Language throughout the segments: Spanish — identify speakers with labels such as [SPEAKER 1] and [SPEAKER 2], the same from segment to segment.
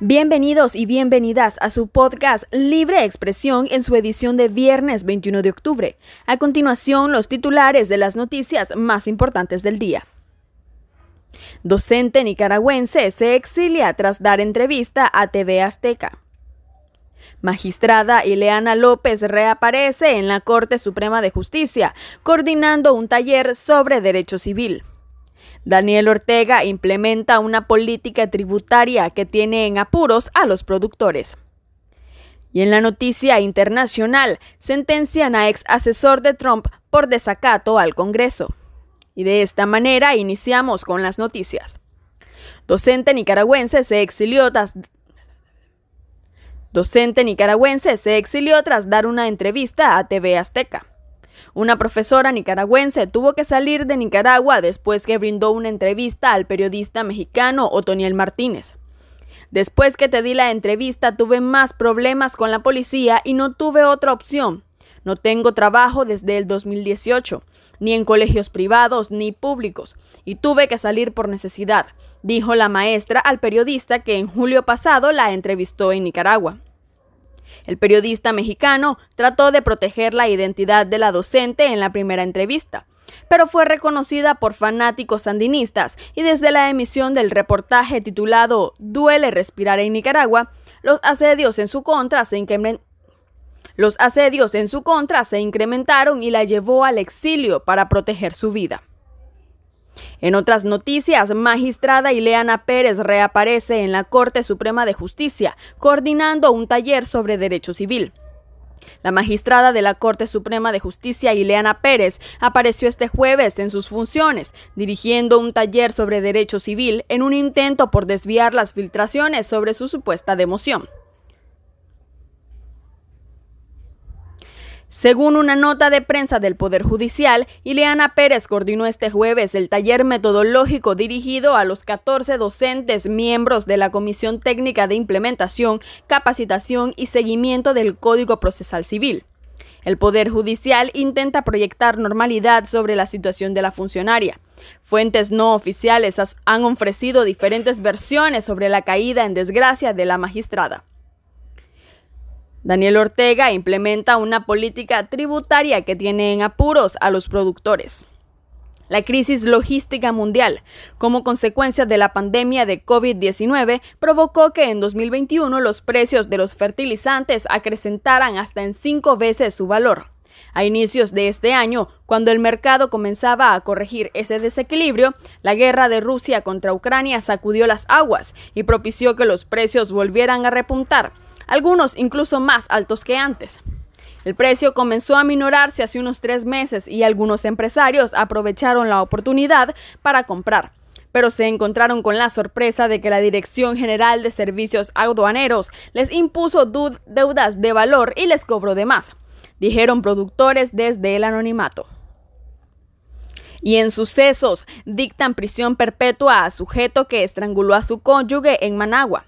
[SPEAKER 1] Bienvenidos y bienvenidas a su podcast Libre Expresión en su edición de viernes 21 de octubre. A continuación, los titulares de las noticias más importantes del día. Docente nicaragüense se exilia tras dar entrevista a TV Azteca. Magistrada Ileana López reaparece en la Corte Suprema de Justicia, coordinando un taller sobre derecho civil. Daniel Ortega implementa una política tributaria que tiene en apuros a los productores. Y en la noticia internacional, sentencian a ex asesor de Trump por desacato al Congreso. Y de esta manera iniciamos con las noticias. Docente nicaragüense se exilió tras dar una entrevista a TV Azteca. Una profesora nicaragüense tuvo que salir de Nicaragua después que brindó una entrevista al periodista mexicano Otoniel Martínez. Después que te di la entrevista tuve más problemas con la policía y no tuve otra opción. No tengo trabajo desde el 2018, ni en colegios privados ni públicos, y tuve que salir por necesidad, dijo la maestra al periodista que en julio pasado la entrevistó en Nicaragua. El periodista mexicano trató de proteger la identidad de la docente en la primera entrevista, pero fue reconocida por fanáticos sandinistas y desde la emisión del reportaje titulado Duele respirar en Nicaragua, los asedios en su contra se los asedios en su contra se incrementaron y la llevó al exilio para proteger su vida. En otras noticias, magistrada Ileana Pérez reaparece en la Corte Suprema de Justicia, coordinando un taller sobre derecho civil. La magistrada de la Corte Suprema de Justicia, Ileana Pérez, apareció este jueves en sus funciones, dirigiendo un taller sobre derecho civil en un intento por desviar las filtraciones sobre su supuesta democión. Según una nota de prensa del Poder Judicial, Ileana Pérez coordinó este jueves el taller metodológico dirigido a los 14 docentes miembros de la Comisión Técnica de Implementación, Capacitación y Seguimiento del Código Procesal Civil. El Poder Judicial intenta proyectar normalidad sobre la situación de la funcionaria. Fuentes no oficiales han ofrecido diferentes versiones sobre la caída en desgracia de la magistrada. Daniel Ortega implementa una política tributaria que tiene en apuros a los productores. La crisis logística mundial, como consecuencia de la pandemia de COVID-19, provocó que en 2021 los precios de los fertilizantes acrecentaran hasta en cinco veces su valor. A inicios de este año, cuando el mercado comenzaba a corregir ese desequilibrio, la guerra de Rusia contra Ucrania sacudió las aguas y propició que los precios volvieran a repuntar, algunos incluso más altos que antes. El precio comenzó a minorarse hace unos tres meses y algunos empresarios aprovecharon la oportunidad para comprar, pero se encontraron con la sorpresa de que la Dirección General de Servicios Aduaneros les impuso deudas de valor y les cobró de más, dijeron productores desde el anonimato. Y en sucesos, dictan prisión perpetua a sujeto que estranguló a su cónyuge en Managua.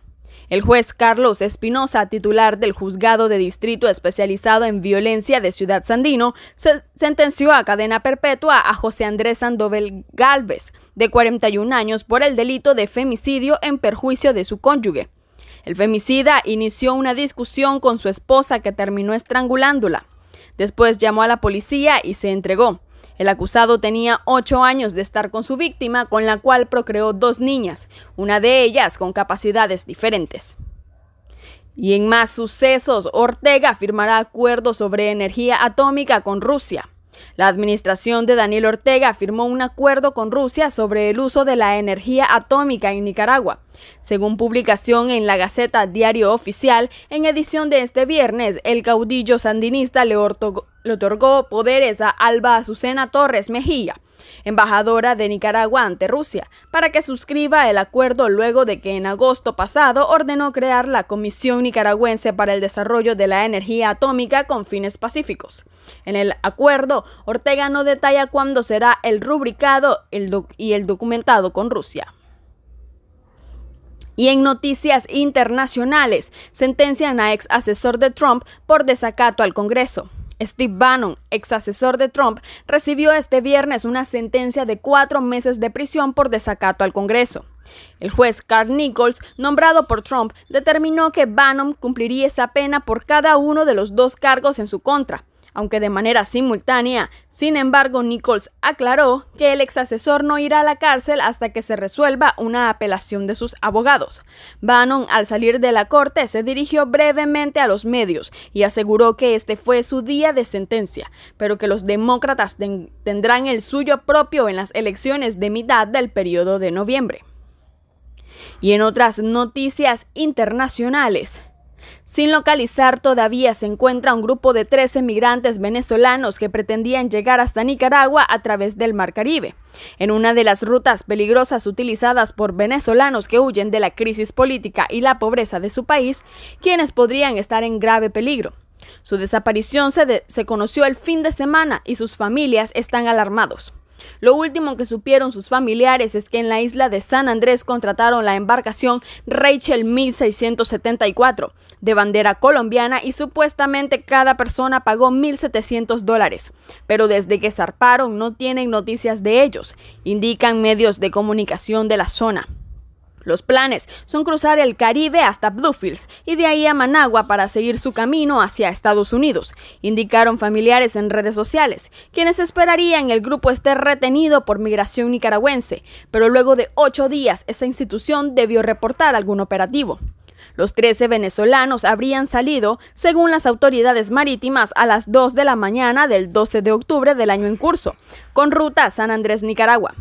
[SPEAKER 1] El juez Carlos Espinosa, titular del Juzgado de Distrito especializado en violencia de Ciudad Sandino, se sentenció a cadena perpetua a José Andrés Sandoval Galvez, de 41 años, por el delito de femicidio en perjuicio de su cónyuge. El femicida inició una discusión con su esposa que terminó estrangulándola. Después llamó a la policía y se entregó. El acusado tenía ocho años de estar con su víctima, con la cual procreó dos niñas, una de ellas con capacidades diferentes. Y en más sucesos, Ortega firmará acuerdos sobre energía atómica con Rusia. La administración de Daniel Ortega firmó un acuerdo con Rusia sobre el uso de la energía atómica en Nicaragua. Según publicación en la Gaceta Diario Oficial, en edición de este viernes, el caudillo sandinista le, otorgó poderes a Alba Azucena Torres Mejía, embajadora de Nicaragua ante Rusia, para que suscriba el acuerdo luego de que en agosto pasado ordenó crear la Comisión Nicaragüense para el Desarrollo de la Energía Atómica con fines pacíficos. En el acuerdo, Ortega no detalla cuándo será el rubricado y el documentado con Rusia. Y en noticias internacionales, sentencian a ex asesor de Trump por desacato al Congreso. Steve Bannon, ex asesor de Trump, recibió este viernes una sentencia de cuatro meses de prisión por desacato al Congreso. El juez Carl Nichols, nombrado por Trump, determinó que Bannon cumpliría esa pena por cada uno de los dos cargos en su contra, aunque de manera simultánea. Sin embargo, Nichols aclaró que el ex asesor no irá a la cárcel hasta que se resuelva una apelación de sus abogados. Bannon, al salir de la corte, se dirigió brevemente a los medios y aseguró que este fue su día de sentencia, pero que los demócratas tendrán el suyo propio en las elecciones de mitad del periodo de noviembre. Y en otras noticias internacionales, sin localizar todavía se encuentra un grupo de 13 migrantes venezolanos que pretendían llegar hasta Nicaragua a través del Mar Caribe, en una de las rutas peligrosas utilizadas por venezolanos que huyen de la crisis política y la pobreza de su país, quienes podrían estar en grave peligro. Su desaparición se, se conoció el fin de semana y sus familias están alarmados. Lo último que supieron sus familiares es que en la isla de San Andrés contrataron la embarcación Rachel 1674 de bandera colombiana y supuestamente cada persona pagó 1.700 dólares. Pero desde que zarparon no tienen noticias de ellos, indican medios de comunicación de la zona. Los planes son cruzar el Caribe hasta Bluefields y de ahí a Managua para seguir su camino hacia Estados Unidos, indicaron familiares en redes sociales, quienes esperarían el grupo esté retenido por migración nicaragüense, pero luego de ocho días esa institución debió reportar algún operativo. Los 13 venezolanos habrían salido, según las autoridades marítimas, a las 2 de la mañana del 12 de octubre del año en curso, con ruta San Andrés, Nicaragua.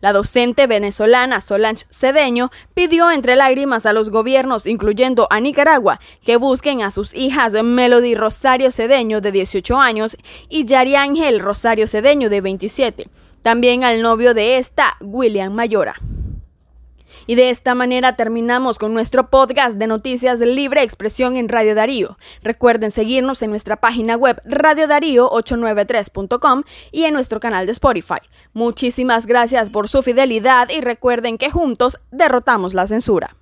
[SPEAKER 1] La docente venezolana Solange Cedeño pidió entre lágrimas a los gobiernos, incluyendo a Nicaragua, que busquen a sus hijas Melody Rosario Cedeño, de 18 años, y Yari Ángel Rosario Cedeño, de 27. También al novio de esta, William Mayora. Y de esta manera terminamos con nuestro podcast de noticias de libre expresión en Radio Darío. Recuerden seguirnos en nuestra página web radiodarío893.com y en nuestro canal de Spotify. Muchísimas gracias por su fidelidad y recuerden que juntos derrotamos la censura.